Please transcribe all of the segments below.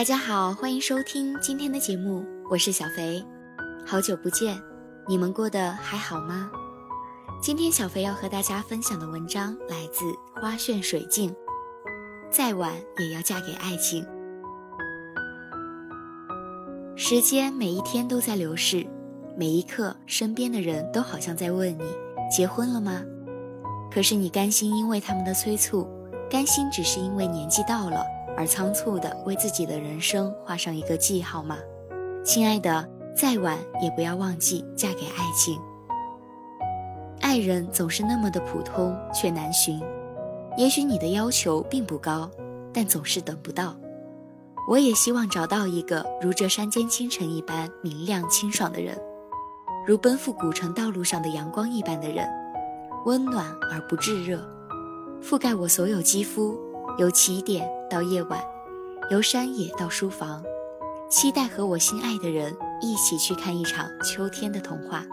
大家好，欢迎收听今天的节目，我是小肥。好久不见，你们过得还好吗？今天小肥要和大家分享的文章来自花炫水镜，再晚也要嫁给爱情。时间每一天都在流逝，每一刻身边的人都好像在问你结婚了吗？可是你甘心因为他们的催促，甘心只是因为年纪到了而仓促的为自己的人生画上一个记号吗？亲爱的，再晚也不要忘记嫁给爱情。爱人总是那么的普通却难寻，也许你的要求并不高，但总是等不到。我也希望找到一个如这山间清晨一般明亮清爽的人，如奔赴古城道路上的阳光一般的人。温暖而不炙热，覆盖我所有肌肤，由起点到夜晚，由山野到书房，期待和我心爱的人一起去看一场秋天的童话。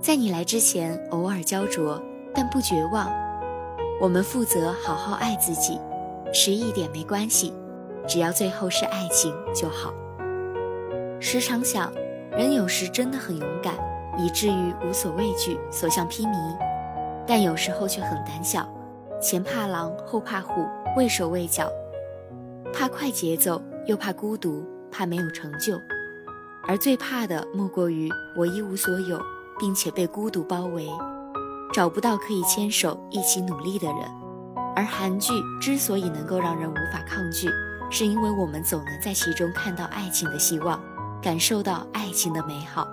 在你来之前，偶尔焦灼，但不绝望。我们负责好好爱自己，迟一点没关系，只要最后是爱情就好。时常想，人有时真的很勇敢，以至于无所畏惧，所向披靡。但有时候却很胆小，前怕狼后怕虎，畏手畏脚，怕快节奏，又怕孤独，怕没有成就，而最怕的莫过于我一无所有，并且被孤独包围，找不到可以牵手一起努力的人。而韩剧之所以能够让人无法抗拒，是因为我们总能在其中看到爱情的希望，感受到爱情的美好。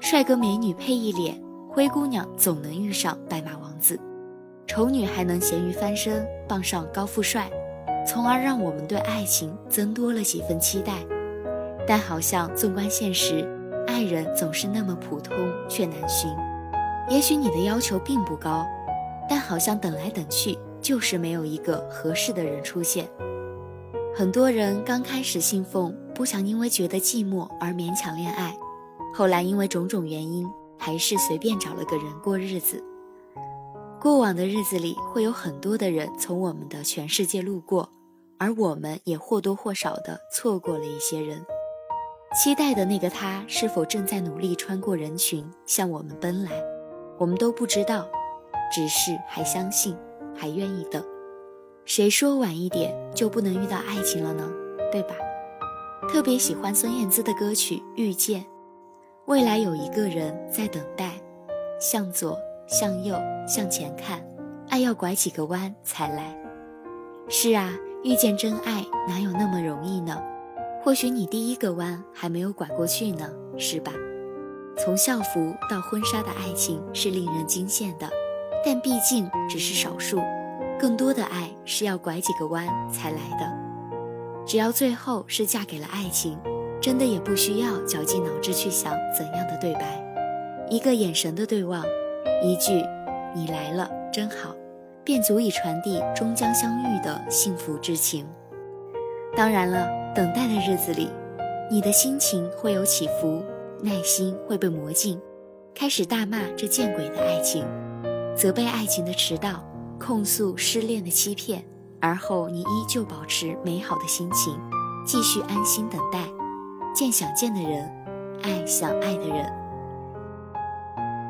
帅哥美女配一脸。灰姑娘总能遇上白马王子，丑女还能咸鱼翻身傍上高富帅，从而让我们对爱情增多了几分期待。但好像纵观现实，爱人总是那么普通却难寻。也许你的要求并不高，但好像等来等去就是没有一个合适的人出现。很多人刚开始信奉不想因为觉得寂寞而勉强恋爱，后来因为种种原因。还是随便找了个人过日子。过往的日子里，会有很多的人从我们的全世界路过，而我们也或多或少的错过了一些人。期待的那个他，是否正在努力穿过人群向我们奔来？我们都不知道，只是还相信，还愿意等。谁说晚一点就不能遇到爱情了呢？对吧？特别喜欢孙燕姿的歌曲《遇见》。未来有一个人在等待，向左，向右，向前看，爱要拐几个弯才来。是啊，遇见真爱哪有那么容易呢？或许你第一个弯还没有拐过去呢，是吧？从校服到婚纱的爱情是令人惊羡的，但毕竟只是少数，更多的爱是要拐几个弯才来的。只要最后是嫁给了爱情。真的也不需要绞尽脑汁去想怎样的对白，一个眼神的对望，一句“你来了，真好”，便足以传递终将相遇的幸福之情。当然了，等待的日子里，你的心情会有起伏，耐心会被磨尽，开始大骂这见鬼的爱情，责备爱情的迟到，控诉失恋的欺骗，而后你依旧保持美好的心情，继续安心等待。见想见的人，爱想爱的人。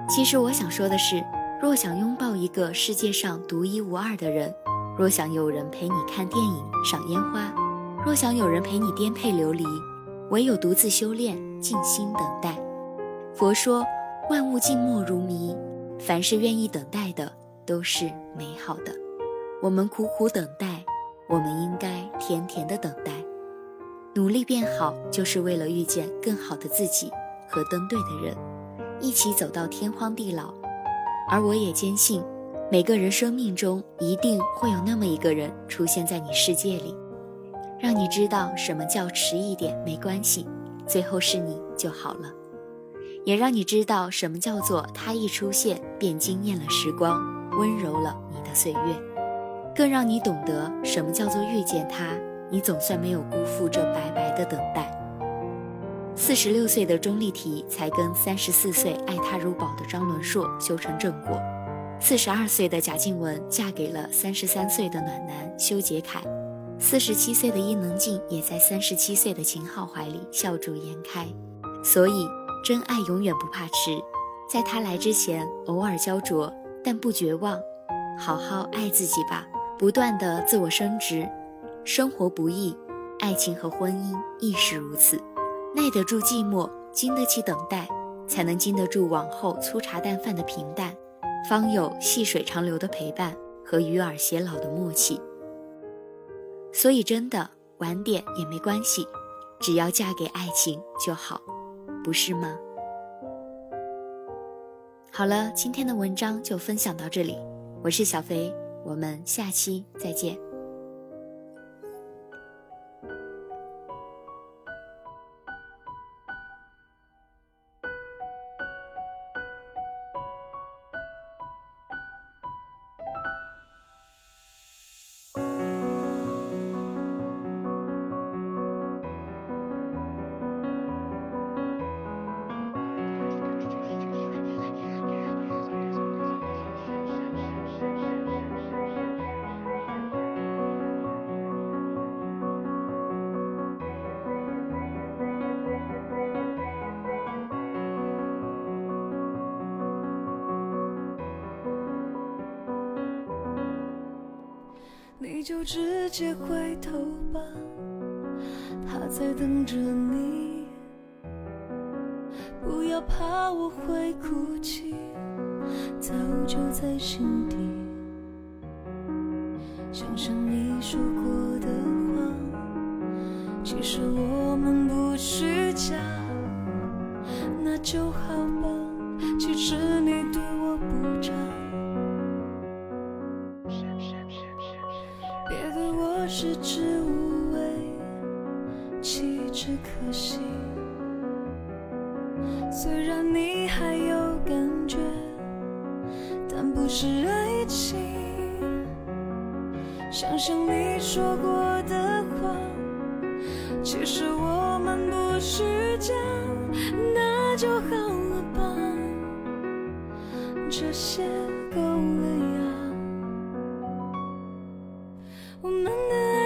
其实我想说的是，若想拥抱一个世界上独一无二的人，若想有人陪你看电影、赏烟花，若想有人陪你颠沛流离，唯有独自修炼，静心等待。佛说，万物静默如谜，凡是愿意等待的，都是美好的。我们苦苦等待，我们应该甜甜的等待。努力变好，就是为了遇见更好的自己和登对的人，一起走到天荒地老。而我也坚信，每个人生命中一定会有那么一个人出现在你世界里，让你知道什么叫迟一点没关系，最后是你就好了；也让你知道什么叫做他一出现便惊艳了时光，温柔了你的岁月，更让你懂得什么叫做遇见他。你总算没有辜负这白白的等待。四十六岁的钟丽缇才跟三十四岁爱他如宝的张伦硕修成正果，四十二岁的贾静雯嫁给了三十三岁的暖男修杰楷，四十七岁的伊能静也在三十七岁的秦昊怀里笑逐颜开。所以，真爱永远不怕迟，在他来之前，偶尔焦灼，但不绝望。好好爱自己吧，不断的自我升值。生活不易，爱情和婚姻亦是如此。耐得住寂寞，经得起等待，才能经得住往后粗茶淡饭的平淡，方有细水长流的陪伴和与尔偕老的默契。所以，真的晚点也没关系，只要嫁给爱情就好，不是吗？好了，今天的文章就分享到这里。我是小飞，我们下期再见。你就直接回头吧，他在等着你。不要怕我会哭泣，早就在心底。想想你说过的话，其实我们不虚假，那就好吧。其实你对我不差。食之无味，弃之可惜。虽然你还有感觉，但不是爱情。想想你说过的话，其实我们不是假，那就好了吧。这些够了呀，我们。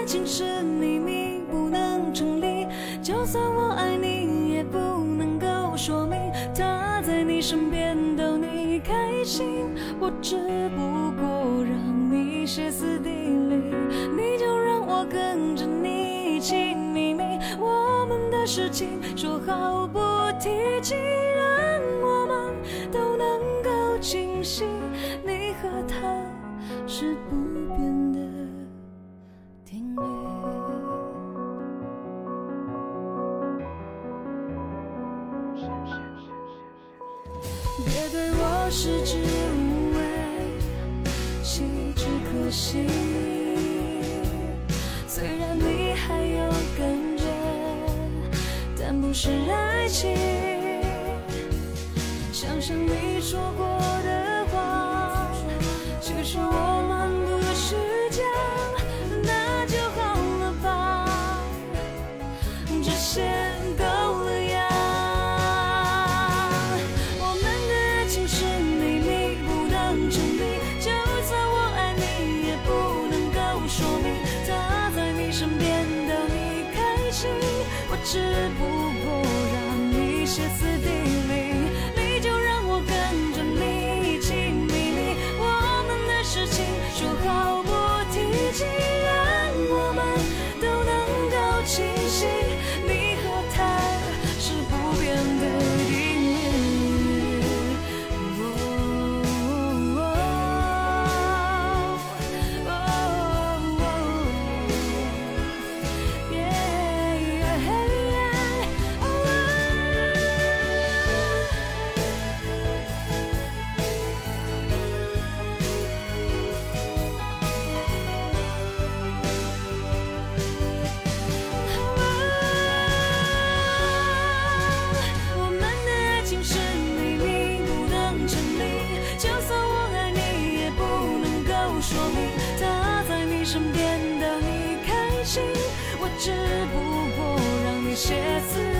情是秘密，不能成立。就算我爱你，也不能够说明他在你身边逗你开心。我只不过让你歇斯底里，你就让我跟着你一起秘密。我们的事情说好不提起，让我们都能够清晰。你和他是不食之无味，弃之可惜。虽然你还有感觉，但不是爱情。想想你说过的话，其实我是自边的